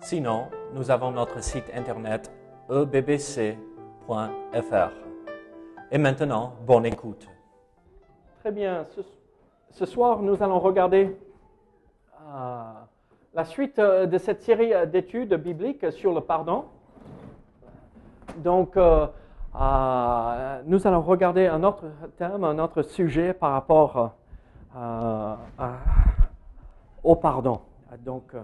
Sinon, nous avons notre site internet ebbc.fr. Et maintenant, bonne écoute. Très bien. Ce, soir, nous allons regarder euh, la suite euh, de cette série d'études bibliques sur le pardon. Donc, euh, nous allons regarder un autre thème, un autre sujet par rapport au pardon. Donc, euh,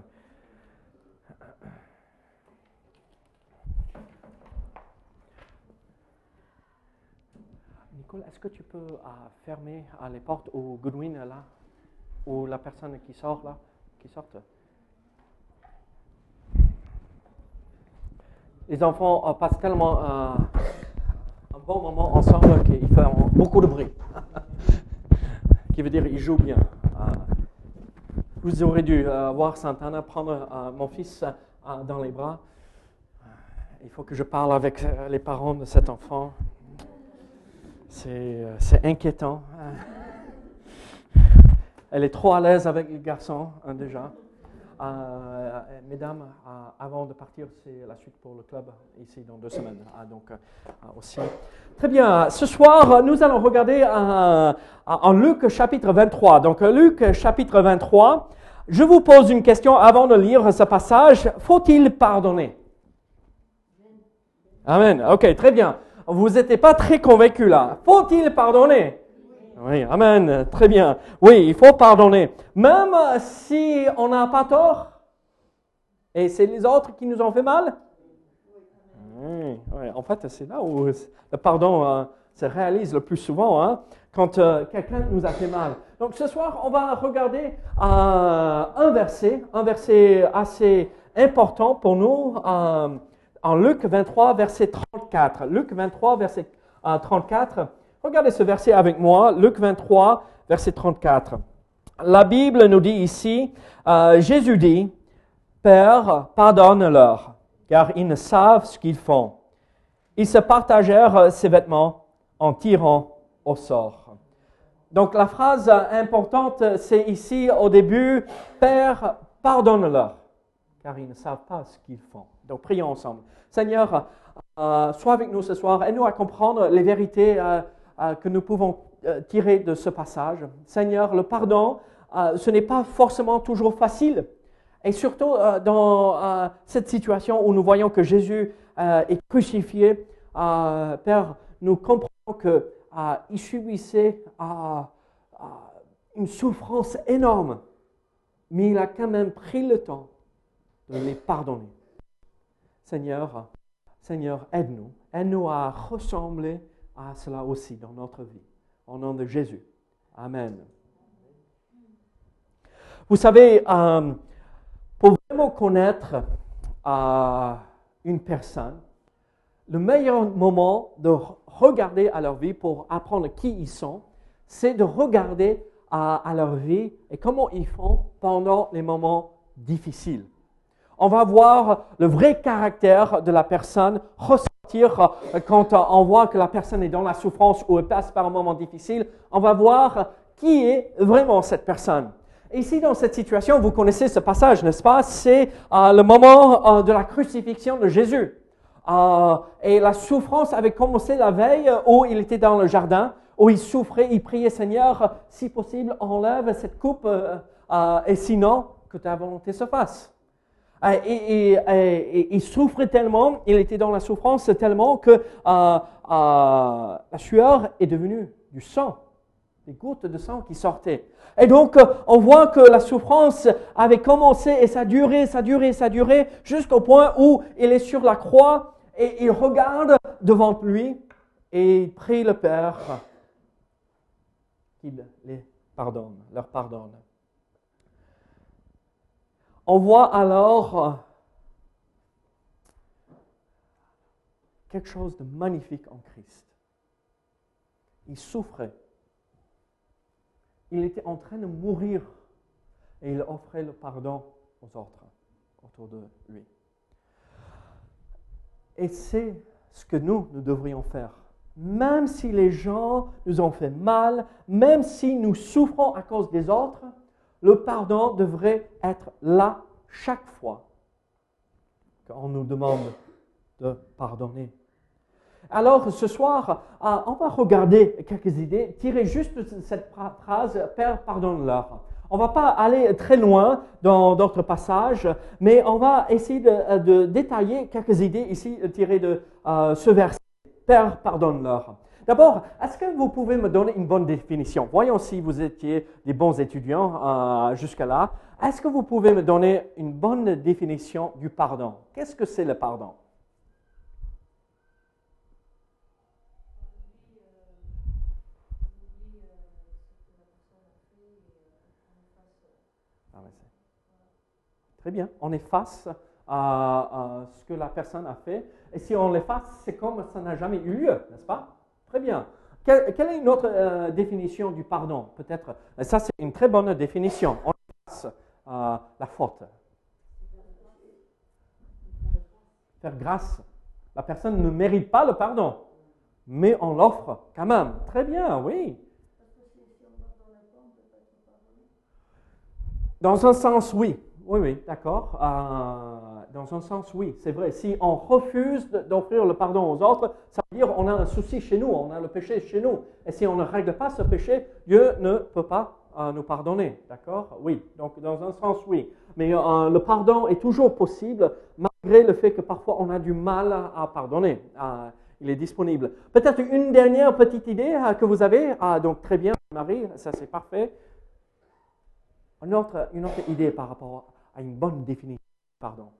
Est-ce que tu peux euh, fermer les portes au Goodwin là, ou la personne qui sort là, qui sorte? Les enfants euh, passent tellement euh, un bon moment ensemble qu'ils font beaucoup de bruit. qui veut dire ils jouent bien. Vous aurez dû voir Santana prendre mon fils dans les bras. Il faut que je parle avec les parents de cet enfant. C'est euh, c'est inquiétant. Euh, Elle est trop à l'aise avec les garçons hein, déjà. Euh, mesdames, euh, avant de partir, c'est la suite pour le club ici dans deux semaines. Ah, donc aussi. Très bien. Ce soir, nous allons regarder en Luc chapitre 23. Donc Luc chapitre 23. Je vous pose une question avant de lire ce passage. Faut-il pardonner? Amen. Ok, très bien. Vous n'étiez pas très convaincu là. Faut-il pardonner? Oui, Amen. Très bien. Oui, il faut pardonner. Même si on n'a pas tort et c'est les autres qui nous ont fait mal? Oui, oui. En fait, c'est là où le pardon euh, se réalise le plus souvent, hein, quand euh, quelqu'un nous a fait mal. Donc ce soir, on va regarder euh, un verset, un verset assez important pour nous, en Luc 23, verset 34. Luc 23, verset euh, 34. Regardez ce verset avec moi, Luc 23, verset 34. La Bible nous dit ici, euh, Jésus dit, Père, pardonne-leur, car ils ne savent ce qu'ils font. Ils se partagèrent ses vêtements en tirant au sort. Donc la phrase importante, c'est ici au début, Père, pardonne-leur, car ils ne savent pas ce qu'ils font. Donc prions ensemble. Seigneur, euh, sois avec nous ce soir, aide-nous à comprendre les vérités euh, euh, que nous pouvons tirer de ce passage. Seigneur, le pardon, ce n'est pas forcément toujours facile. Et surtout dans cette situation où nous voyons que Jésus est crucifié, Père, nous comprenons qu'il subissait une souffrance énorme, mais il a quand même pris le temps de les pardonner. Seigneur, Seigneur, aide-nous, aide-nous à ressembler à cela aussi dans notre vie. Au nom de Jésus. Amen. Vous savez, euh, pour vraiment connaître euh, une personne, le meilleur moment de re- regarder à leur vie pour apprendre qui ils sont, c'est de regarder à leur vie et comment ils font pendant les moments difficiles. On va voir le vrai caractère de la personne ressortir euh, quand euh, on voit que la personne est dans la souffrance ou elle passe par un moment difficile. On va voir qui est vraiment cette personne. Ici, dans cette situation, vous connaissez ce passage, n'est-ce pas? C'est euh, le moment de la crucifixion de Jésus. Et la souffrance avait commencé la veille où il était dans le jardin, où il souffrait, il priait Seigneur, si possible, enlève cette coupe, et sinon, que ta volonté se fasse. Euh, Et, et- et- et souffrait tellement, il était dans la souffrance tellement que euh, euh, la sueur est devenue du sang, des gouttes de sang qui sortaient. Et donc, euh, on voit que la souffrance avait commencé et ça durait, ça durait, ça durait, jusqu'au point où il est sur la croix et il regarde devant lui et il prie le Père qu'il les pardonne, leur pardonne. On voit alors euh, quelque chose de magnifique en Christ. Il souffrait. Il était en train de mourir et il offrait le pardon aux autres autour de lui. Et c'est ce que nous, nous devrions faire. Même si les gens nous ont fait mal, même si nous souffrons à cause des autres, le pardon devrait être là chaque fois qu'on nous demande de pardonner. Alors ce soir, euh, on va regarder quelques idées, tirer juste cette phrase, Père, pardonne-leur. On ne va pas aller très loin dans d'autres passages, mais on va essayer de, détailler quelques idées ici tirées de euh, ce verset. Père, pardonne-leur. D'abord, est-ce que vous pouvez me donner une bonne définition? Voyons si vous étiez des bons étudiants euh, jusque-là. Est-ce que vous pouvez me donner une bonne définition du pardon? Qu'est-ce que c'est le pardon? Très bien. On efface à, ce que la personne a fait. Et si on l'efface, c'est comme ça n'a jamais eu lieu, n'est-ce pas? Très bien. Quelle, est une autre euh, définition du pardon? Peut-être. Ça, c'est une très bonne définition. On efface euh, la faute. Faire grâce. La personne ne mérite pas le pardon, mais on l'offre quand même. Très bien, oui. Dans un sens, oui. Oui, oui, d'accord. Euh, dans un sens, oui, c'est vrai. Si on refuse d'offrir le pardon aux autres, ça veut dire qu'on a un souci chez nous, on a le péché chez nous. Et si on ne règle pas ce péché, Dieu ne peut pas euh, nous pardonner. D'accord? Oui. Donc, dans un sens, oui. Mais euh, le pardon est toujours possible, malgré le fait que parfois on a du mal à, pardonner. il est disponible. Peut-être une dernière petite idée que vous avez. Ah, donc, très bien, Marie, ça c'est parfait. Une autre, une autre idée par rapport à une bonne définition pardon.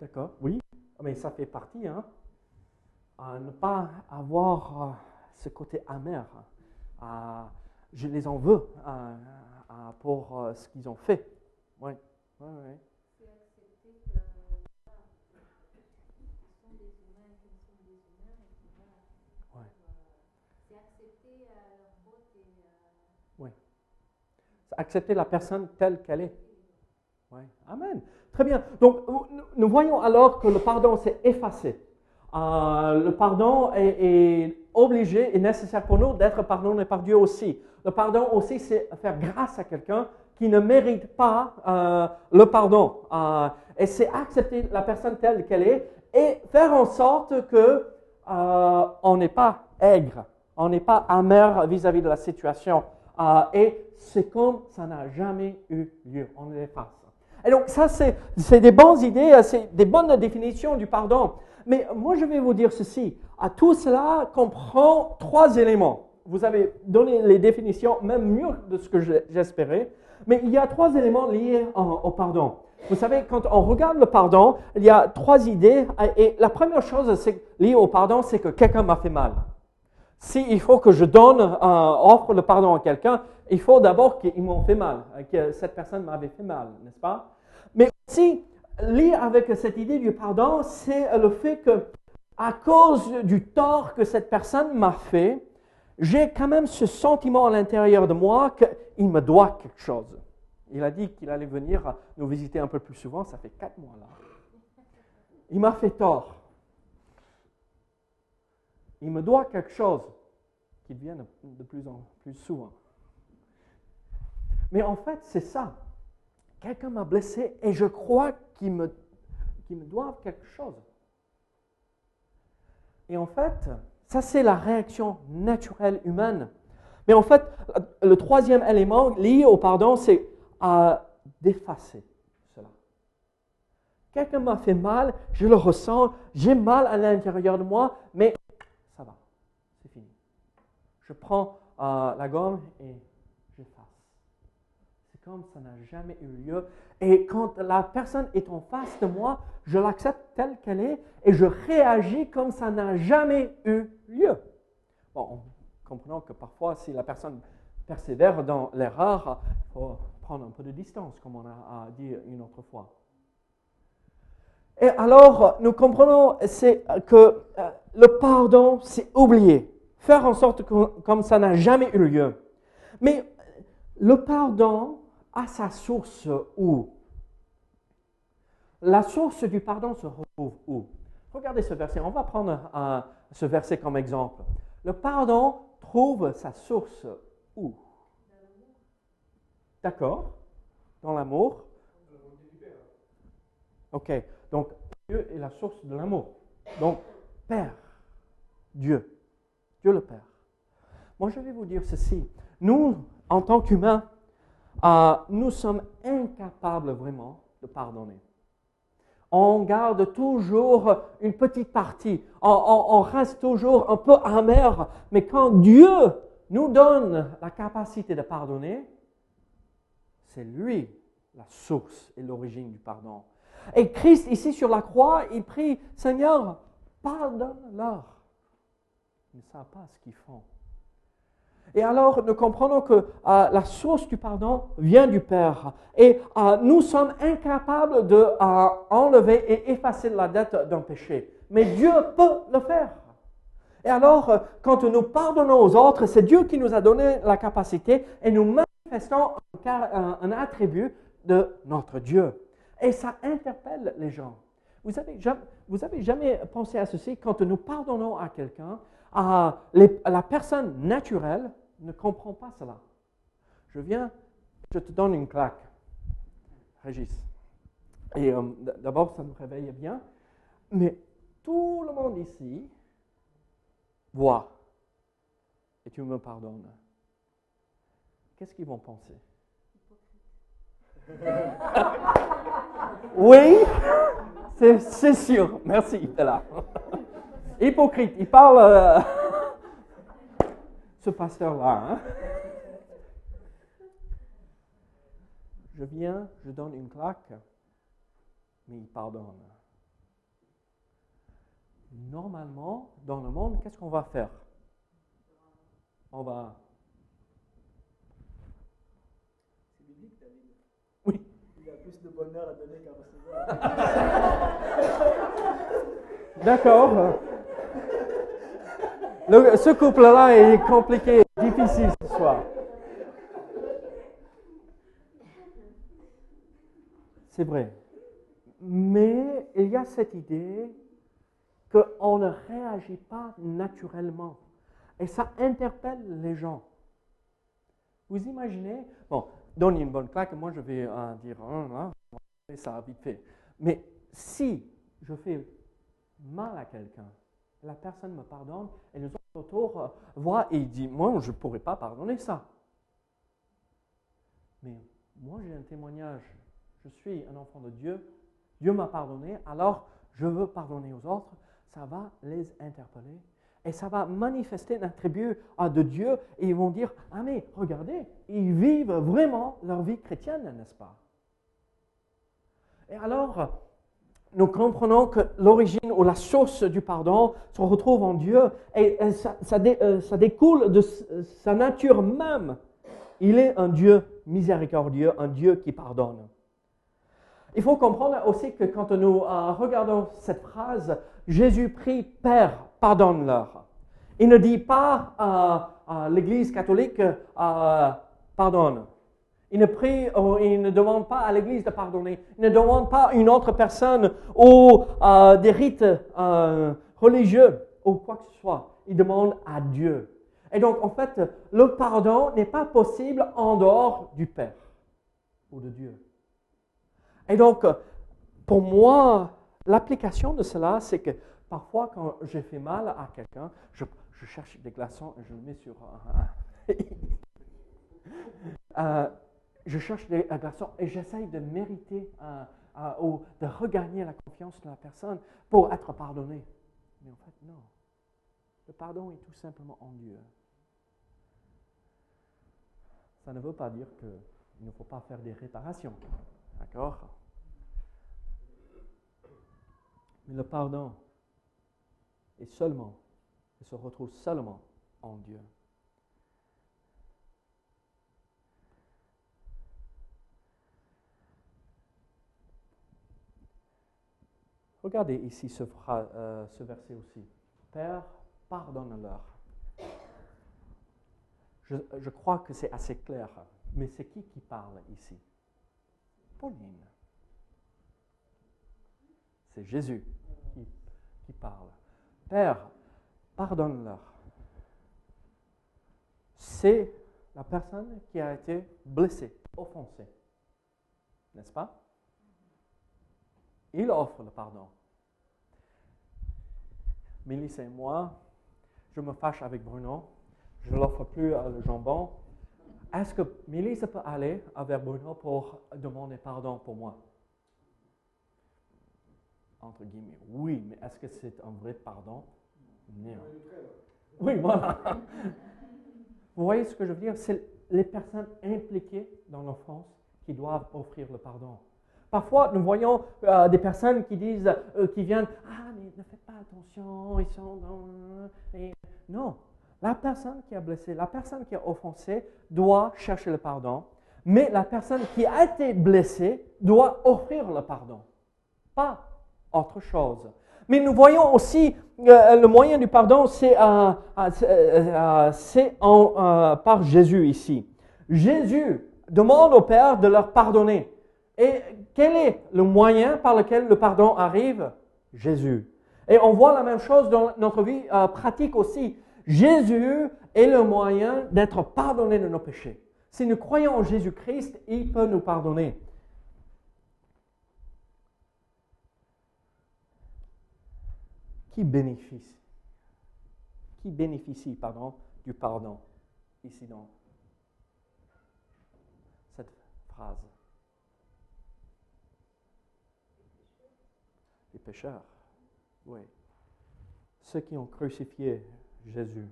D'accord, oui, mais ça fait partie, hein. ne pas avoir euh, ce côté amer. Euh, je les en veux euh, pour ce qu'ils ont fait. Oui, oui, oui. Accepter la personne telle qu'elle est. Amen. Très bien. Donc, nous voyons alors que le pardon s'est effacé. Euh, le pardon est, obligé et nécessaire pour nous d'être pardonné par Dieu aussi. Le pardon aussi, c'est faire grâce à quelqu'un qui ne mérite pas euh, le pardon. Euh, et c'est accepter la personne telle qu'elle est et faire en sorte que on n'est pas aigre, on n'est pas amer vis-à-vis -vis de la situation. et c'est comme ça n'a jamais eu lieu. On l'efface. Et donc, ça, c'est des bonnes idées, euh, c'est des bonnes définitions du pardon. Mais moi, je vais vous dire ceci. À tout cela comprend trois éléments. Vous avez donné les définitions, même mieux de ce que j'espérais. Mais il y a trois éléments liés au pardon. Vous savez, quand on regarde le pardon, il y a trois idées. Et la première chose liée au pardon, c'est que quelqu'un m'a fait mal. S'il faut que je donne, euh, offre le pardon à quelqu'un, il faut d'abord qu'ils m'ont fait mal, euh, que cette personne m'avait fait mal, n'est-ce pas? Mais aussi, lié avec cette idée du pardon, c'est le fait que, à cause du tort que cette personne m'a fait, j'ai quand même ce sentiment à l'intérieur de moi qu'il me doit quelque chose. Il a dit qu'il allait venir nous visiter un peu plus souvent, ça fait quatre mois là. Il m'a fait tort. Il me doit quelque chose qu'il vienne de plus en plus souvent. Mais en fait, c'est ça. Quelqu'un m'a blessé et je crois qu'il me, me doit quelque chose. Et en fait, ça c'est la réaction naturelle humaine. Mais en fait, le troisième élément lié au pardon, c'est à d'effacer cela. Quelqu'un m'a fait mal, je le ressens, j'ai mal à l'intérieur de moi, mais ça va, c'est fini. Je prends euh, la gomme et comme ça n'a jamais eu lieu. Et quand la personne est en face de moi, je l'accepte telle qu'elle est et je réagis comme ça n'a jamais eu lieu. Bon, comprenons que parfois, si la personne persévère dans l'erreur, il faut prendre un peu de distance, comme on a, dit une autre fois. Et alors, nous comprenons c'est que euh, le pardon, c'est oublier. Faire en sorte que comme ça n'a jamais eu lieu. Mais le pardon a sa source où? La source du pardon se retrouve où? Regardez ce verset. On va prendre ce verset comme exemple. Le pardon trouve sa source où? D'accord Dans l'amour Ok. Donc, Dieu est la source de l'amour. Donc, Père, Dieu, Dieu le Père. Moi, je vais vous dire ceci. Nous, en tant qu'humains, euh, nous sommes incapables vraiment de pardonner. On garde toujours une petite partie. On, reste toujours un peu amer. Mais quand Dieu nous donne la capacité de pardonner, c'est lui la source et l'origine du pardon. Et Christ, ici sur la croix, il prie, Seigneur, pardonne-leur. Ils ne savent pas ce qu'ils font. Et alors, nous comprenons que euh, la source du pardon vient du Père. Et euh, nous sommes incapables d'enlever euh, et effacer la dette d'un péché. Mais Dieu peut le faire. Et alors, quand nous pardonnons aux autres, c'est Dieu qui nous a donné la capacité et nous manifestons un, attribut de notre Dieu. Et ça interpelle les gens. Vous avez, vous avez jamais pensé à ceci? Quand nous pardonnons à quelqu'un, à la personne naturelle ne comprend pas cela. Je viens, je te donne une claque, Régis. Et euh, d'abord, ça me réveille bien, mais tout le monde ici voit et tu me pardonnes. Qu'est-ce qu'ils vont penser? Oui, c'est sûr. Merci, là. Hypocrite, il parle. Euh, ce pasteur-là. Hein. Je viens, je donne une claque, mais il pardonne. Normalement, dans le monde, qu'est-ce qu'on va faire? On va. C'est biblique, David. Oui. Il a plus de bonheur à donner qu'à recevoir. D'accord ce couple-là est compliqué, difficile ce soir. C'est vrai. Mais il y a cette idée qu'on ne réagit pas naturellement. Et ça interpelle les gens. Vous imaginez, bon, donne une bonne claque, moi je vais euh, dire, hein, hein, ça vite fait. Mais si je fais mal à quelqu'un, la personne me pardonne et les autres autour euh, voient et disent Moi, je ne pourrais pas pardonner ça. Mais moi, j'ai un témoignage. Je suis un enfant de Dieu. Dieu m'a pardonné, alors je veux pardonner aux autres. Ça va les interpeller et ça va manifester un attribut de Dieu et ils vont dire Ah, mais regardez, ils vivent vraiment leur vie chrétienne, n'est-ce pas? Et alors, nous comprenons que l'origine ou la source du pardon se retrouve en Dieu et euh, ça, découle de sa nature même. Il est un Dieu miséricordieux, un Dieu qui pardonne. Il faut comprendre aussi que quand nous euh, regardons cette phrase, Jésus prie Père, pardonne-leur. Il ne dit pas à l'Église catholique, euh, pardonne. Il ne prie, il ne demande pas à l'Église de pardonner. Il ne demande pas à une autre personne ou euh, des rites euh, religieux ou quoi que ce soit. Il demande à Dieu. Et donc, en fait, le pardon n'est pas possible en dehors du Père ou de Dieu. Et donc, pour moi, l'application de cela, c'est que parfois, quand j'ai fait mal à quelqu'un, je, cherche des glaçons et je le mets sur. euh, je cherche des garçons et j'essaye de mériter ou de regagner la confiance de la personne pour être pardonné. Mais en fait, non. Le pardon est tout simplement en Dieu. Ça ne veut pas dire qu'il ne faut pas faire des réparations. D'accord? Mais le pardon est seulement, il se retrouve seulement en Dieu. Regardez ici euh, ce verset aussi. Père, pardonne-leur. Je, crois que c'est assez clair, mais c'est qui qui parle ici? Pauline. C'est Jésus qui parle. Père, pardonne-leur. C'est la personne qui a été blessée, offensée. N'est-ce pas? Il offre le pardon. Mélissa et moi, je me fâche avec Bruno. Je ne l'offre plus euh, le jambon. Est-ce que Mélissa peut aller vers Bruno pour demander pardon pour moi? Entre guillemets, oui, mais est-ce que c'est un vrai pardon? Non. Oui, voilà. Vous voyez ce que je veux dire? C'est les personnes impliquées dans l'offense qui doivent offrir le pardon. Parfois, nous voyons euh, des personnes qui disent, euh, qui viennent, ah, mais ne faites pas attention, ils sont dans... Non, la personne qui a blessé, la personne qui a offensé doit chercher le pardon, mais la personne qui a été blessée doit offrir le pardon, pas autre chose. Mais nous voyons aussi euh, le moyen du pardon, c'est par Jésus ici. Jésus demande au Père de leur pardonner. Et quel est le moyen par lequel le pardon arrive? Jésus. Et on voit la même chose dans notre vie euh, pratique aussi. Jésus est le moyen d'être pardonné de nos péchés. Si nous croyons en Jésus-Christ, il peut nous pardonner. Qui bénéficie? Qui bénéficie, du pardon ici dans cette phrase Les oui. Ceux qui ont crucifié Jésus.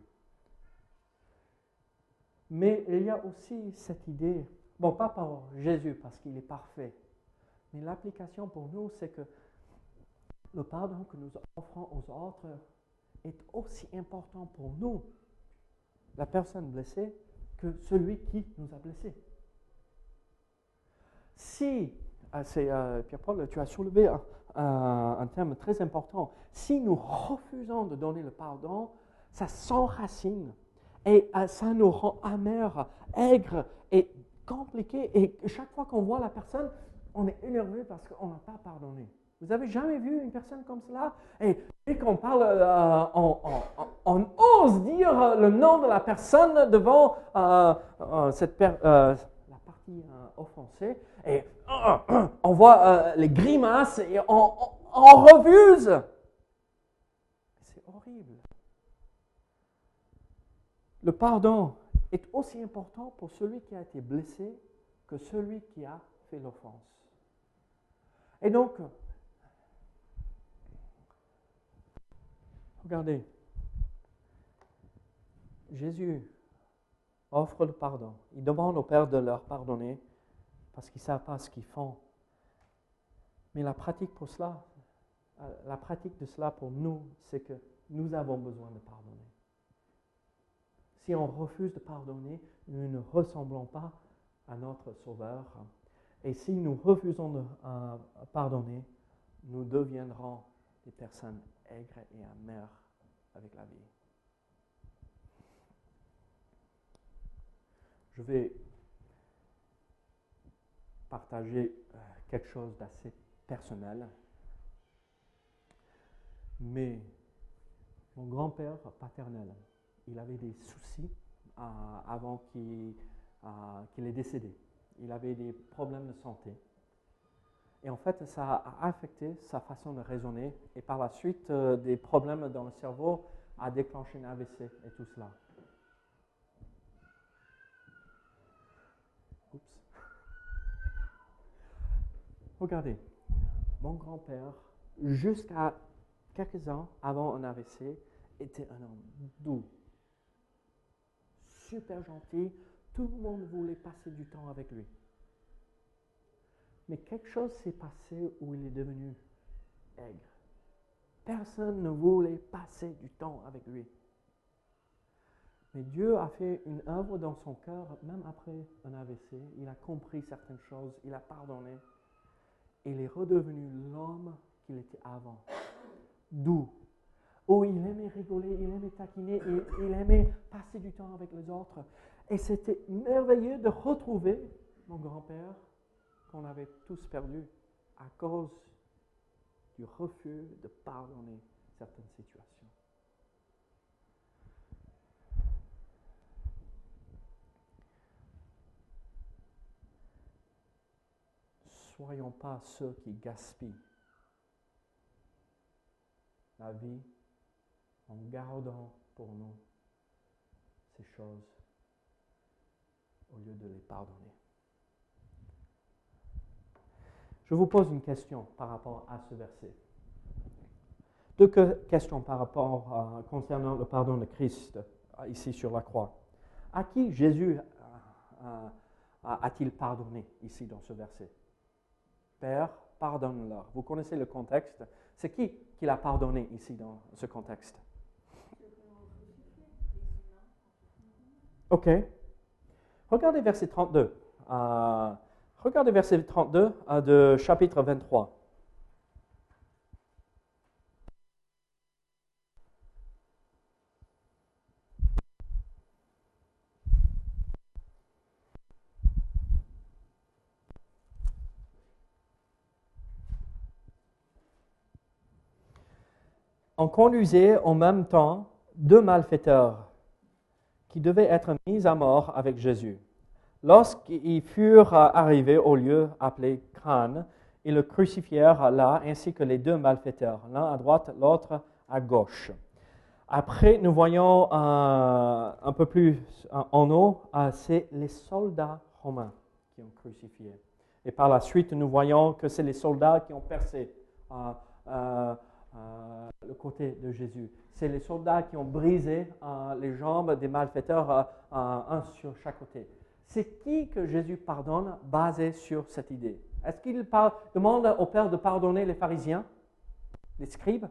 Mais il y a aussi cette idée, bon, pas par Jésus parce qu'il est parfait, mais l'application pour nous, c'est que le pardon que nous offrons aux autres est aussi important pour nous, la personne blessée, que celui qui nous a blessés. Si, euh, Pierre-Paul, tu as soulevé un, terme très important, si nous refusons de donner le pardon, ça s'enracine et euh, ça nous rend amers, aigres et compliqués. Et chaque fois qu'on voit la personne, on est énervé parce qu'on n'a pas pardonné. Vous avez jamais vu une personne comme cela? Et dès qu'on parle, euh, on, ose dire le nom de la personne devant cette per- la partie euh, offensée, et on voit euh, les grimaces et on refuse. C'est horrible. Le pardon est aussi important pour celui qui a été blessé que celui qui a fait l'offense. Et donc, regardez, Jésus offre le pardon. Il demande au Père de leur pardonner parce qu'ils ne savent pas ce qu'ils font. Mais la pratique pour cela, euh, la pratique de cela pour nous, c'est que nous avons besoin de pardonner. Si on refuse de pardonner, nous ne ressemblons pas à notre Sauveur. Et si nous refusons de euh, pardonner, nous deviendrons des personnes aigres et amères avec la vie. Je vais partager euh, quelque chose d'assez personnel. Mais mon grand-père paternel, il avait des soucis euh, avant qu'il euh, qu'il est décédé. Il avait des problèmes de santé. Et en fait, ça a affecté sa façon de raisonner. Et par la suite, euh, des problèmes dans le cerveau a déclenché une AVC et tout cela. Regardez, mon grand-père, jusqu'à quelques ans avant un AVC, était un homme doux, super gentil. Tout le monde voulait passer du temps avec lui. Mais quelque chose s'est passé où il est devenu aigre. Personne ne voulait passer du temps avec lui. Mais Dieu a fait une œuvre dans son cœur, même après un AVC. Il a compris certaines choses, il a pardonné. Il est redevenu l'homme qu'il était avant. Doux. Oh, il aimait rigoler, il aimait taquiner, il, aimait passer du temps avec les autres. Et c'était merveilleux de retrouver mon grand-père qu'on avait tous perdu à cause du refus de pardonner certaines situations. Soyons pas ceux qui gaspillent la vie en gardant pour nous ces choses au lieu de les pardonner. Je vous pose une question par rapport à ce verset. Deux questions par rapport à, concernant le pardon de Christ euh, ici sur la croix. À qui Jésus euh, a-t-il pardonné ici dans ce verset? Père, pardonne-leur. Vous connaissez le contexte. C'est qui qui l'a pardonné ici dans ce contexte? OK. Regardez verset 32. Euh, regardez verset 32 euh, de chapitre 23. On conduisait en même temps deux malfaiteurs qui devaient être mis à mort avec Jésus. Lorsqu'ils furent arrivés au lieu appelé Crâne, ils le crucifièrent là, ainsi que les deux malfaiteurs, l'un à droite, l'autre à gauche. Après, nous voyons euh, un peu plus en haut, euh, c'est les soldats romains qui ont crucifié. Et par la suite, nous voyons que c'est les soldats qui ont percé euh, le côté de Jésus. C'est les soldats qui ont brisé les jambes des malfaiteurs, un sur chaque côté. C'est qui que Jésus pardonne basé sur cette idée? Est-ce qu'il demande au Père de pardonner les pharisiens, les scribes?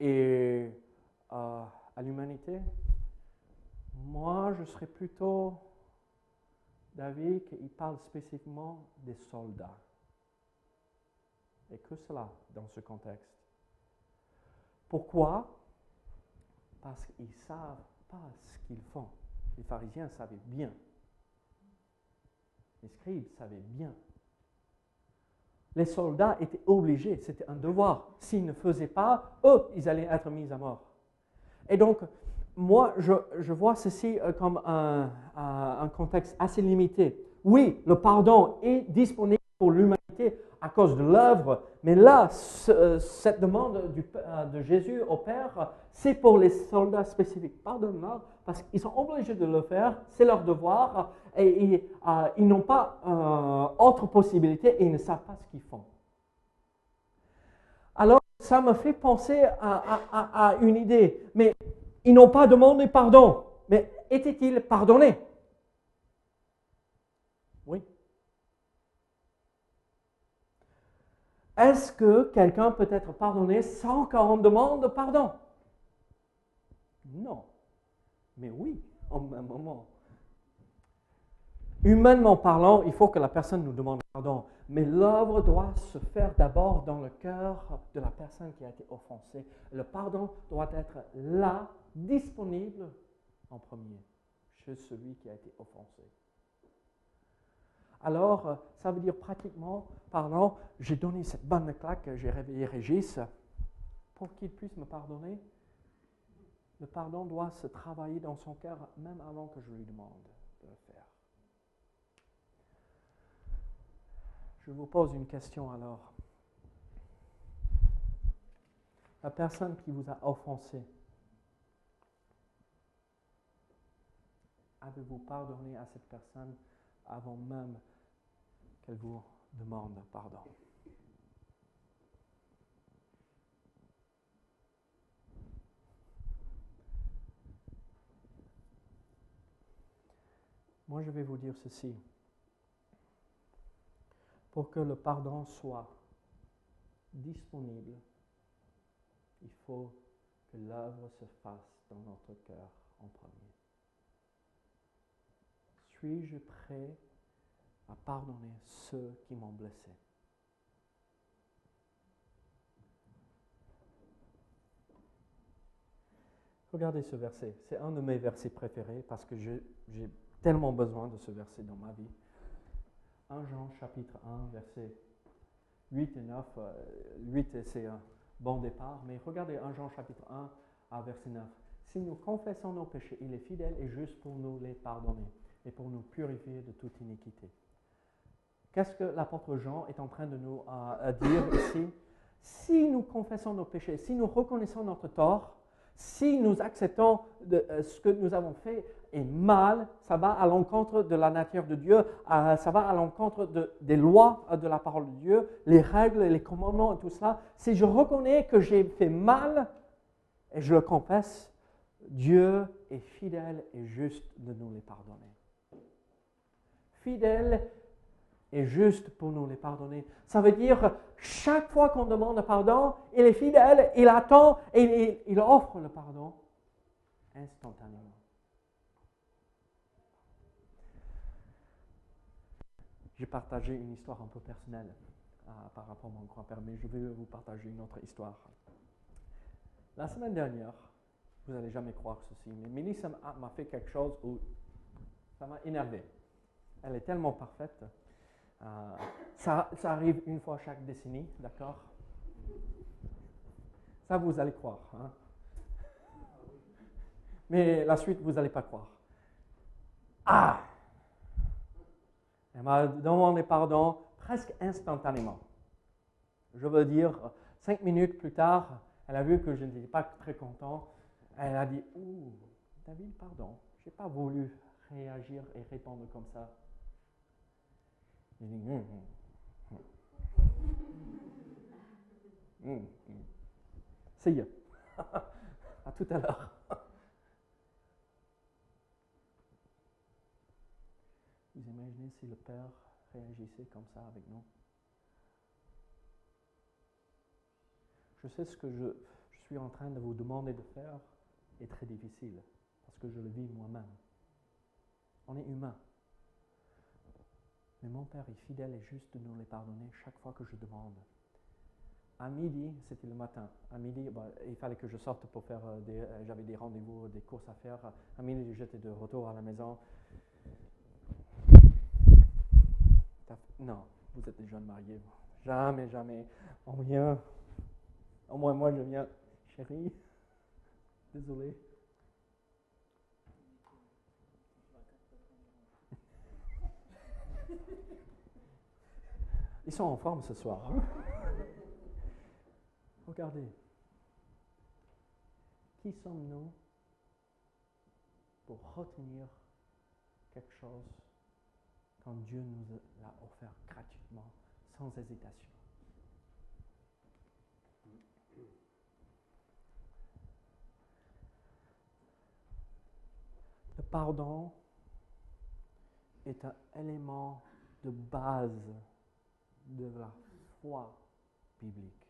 Et euh, à l'humanité? Moi, je serais plutôt David qui parle spécifiquement des soldats. Et que cela dans ce contexte. Pourquoi? Parce qu'ils ne savent pas ce qu'ils font. Les pharisiens savaient bien. Les scribes savaient bien. Les soldats étaient obligés, c'était un devoir. S'ils ne faisaient pas, eux, ils allaient être mis à mort. Et donc, moi, je, vois ceci euh, comme un, un contexte assez limité. Oui, le pardon est disponible pour l'humanité à cause de l'œuvre. Mais là, euh, cette demande euh, de Jésus au Père, c'est pour les soldats spécifiques. Pardonne-leur, parce qu'ils sont obligés de le faire, c'est leur devoir, et, euh, ils n'ont pas autre possibilité et ils ne savent pas ce qu'ils font. Alors, ça me fait penser à une idée. Mais ils n'ont pas demandé pardon. Mais étaient-ils pardonnés? Est-ce que quelqu'un peut être pardonné sans qu'on demande pardon? Non. Mais oui, en même moment. Humainement parlant, il faut que la personne nous demande pardon. Mais l'œuvre doit se faire d'abord dans le cœur de la personne qui a été offensée. Le pardon doit être là, disponible en premier, chez celui qui a été offensé alors euh, ça veut dire pratiquement parlant, j'ai donné cette bonne claque, j'ai réveillé Régis pour qu'il puisse me pardonner. Le pardon doit se travailler dans son cœur même avant que je lui demande de le faire. Je vous pose une question alors. La personne qui vous a offensé, avez-vous pardonné à cette personne avant même qu'elle vous demande pardon. Moi, je vais vous dire ceci. Pour que le pardon soit disponible, il faut que l'œuvre se fasse dans notre cœur en premier. Suis-je prêt à pardonner ceux qui m'ont blessé. Regardez ce verset. C'est un de mes versets préférés parce que j'ai tellement besoin de ce verset dans ma vie. 1 Jean chapitre 1, verset 8 et 9. 8, c'est un bon départ, mais regardez 1 Jean chapitre 1 à verset 9. Si nous confessons nos péchés, il est fidèle et juste pour nous les pardonner et pour nous purifier de toute iniquité. Qu'est-ce que l'apôtre Jean est en train de nous euh, dire ici? Si nous confessons nos péchés, si nous reconnaissons notre tort, si nous acceptons euh, ce que nous avons fait est mal, ça va à l'encontre de la nature de Dieu, ça va à l'encontre des lois de la parole de Dieu, les règles, les commandements et tout cela. Si je reconnais que j'ai fait mal et je le confesse, Dieu est fidèle et juste de nous les pardonner. Fidèle et juste pour nous les pardonner. Ça veut dire, chaque fois qu'on demande pardon, il est fidèle, il attend et il, offre le pardon instantanément. J'ai partagé une histoire un peu personnelle euh, par rapport à mon grand-père, mais je vais vous partager une autre histoire. La semaine dernière, vous n'allez jamais croire ceci, mais Mélissa m'a fait quelque chose où ça m'a énervé. Elle est tellement parfaite euh, ça, arrive une fois chaque décennie, d'accord? Ça, vous allez croire. Hein? Mais la suite, vous n'allez pas croire. Ah Elle m'a demandé pardon presque instantanément. Je veux dire, cinq minutes plus tard, elle a vu que je n'étais pas très content. Elle a dit Ouh, David, pardon, je n'ai pas voulu réagir et répondre comme ça. Y à tout à l'heure. Vous imaginez si le Père réagissait comme ça avec nous? Je sais ce que je, je suis en train de vous demander de faire est très difficile parce que je le vis moi-même. On est humain. Mais mon Père est fidèle et juste de nous les pardonner chaque fois que je demande. À midi, c'était le matin. À midi, bah, il fallait que je sorte pour faire euh, des. Euh, j'avais des rendez-vous, des courses à faire. À midi, j'étais de retour à la maison. Non, vous êtes des jeunes mariés. Jamais, jamais. On vient. Au moins, moi, je viens. Chérie, désolé. Ils sont en forme ce soir. Hein. Regardez. Qui sommes-nous pour retenir quelque chose quand Dieu nous l'a offert gratuitement, sans hésitation? Le pardon est un élément de base de la foi biblique,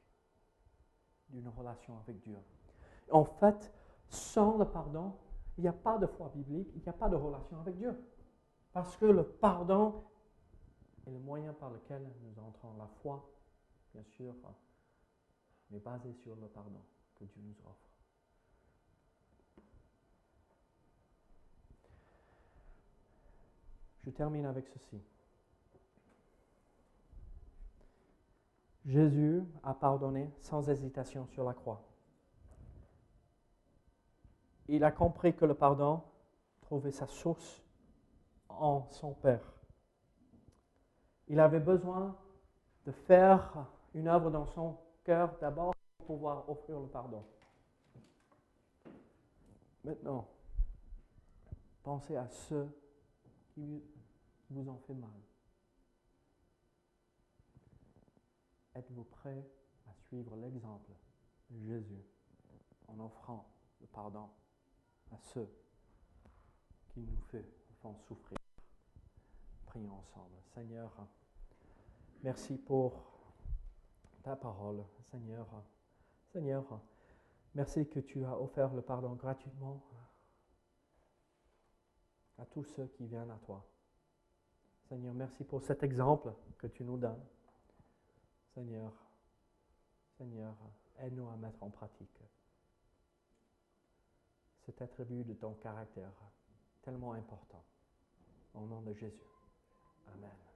d'une relation avec Dieu. En fait, sans le pardon, il n'y a pas de foi biblique, il n'y a pas de relation avec Dieu. Parce que le pardon est le moyen par lequel nous entrons. La foi, bien sûr, est basée sur le pardon que Dieu nous offre. Je termine avec ceci. Jésus a pardonné sans hésitation sur la croix. Il a compris que le pardon trouvait sa source en son Père. Il avait besoin de faire une œuvre dans son cœur d'abord pour pouvoir offrir le pardon. Maintenant, pensez à ceux qui vous ont fait mal. Êtes-vous prêt à suivre l'exemple de Jésus en offrant le pardon à ceux qui nous font souffrir? Prions ensemble. Seigneur, merci pour ta parole. Seigneur, Seigneur, merci que tu as offert le pardon gratuitement à tous ceux qui viennent à toi. Seigneur, merci pour cet exemple que tu nous donnes. Seigneur, Seigneur, aide-nous à mettre en pratique cet attribut de ton caractère tellement important. Au nom de Jésus. Amen.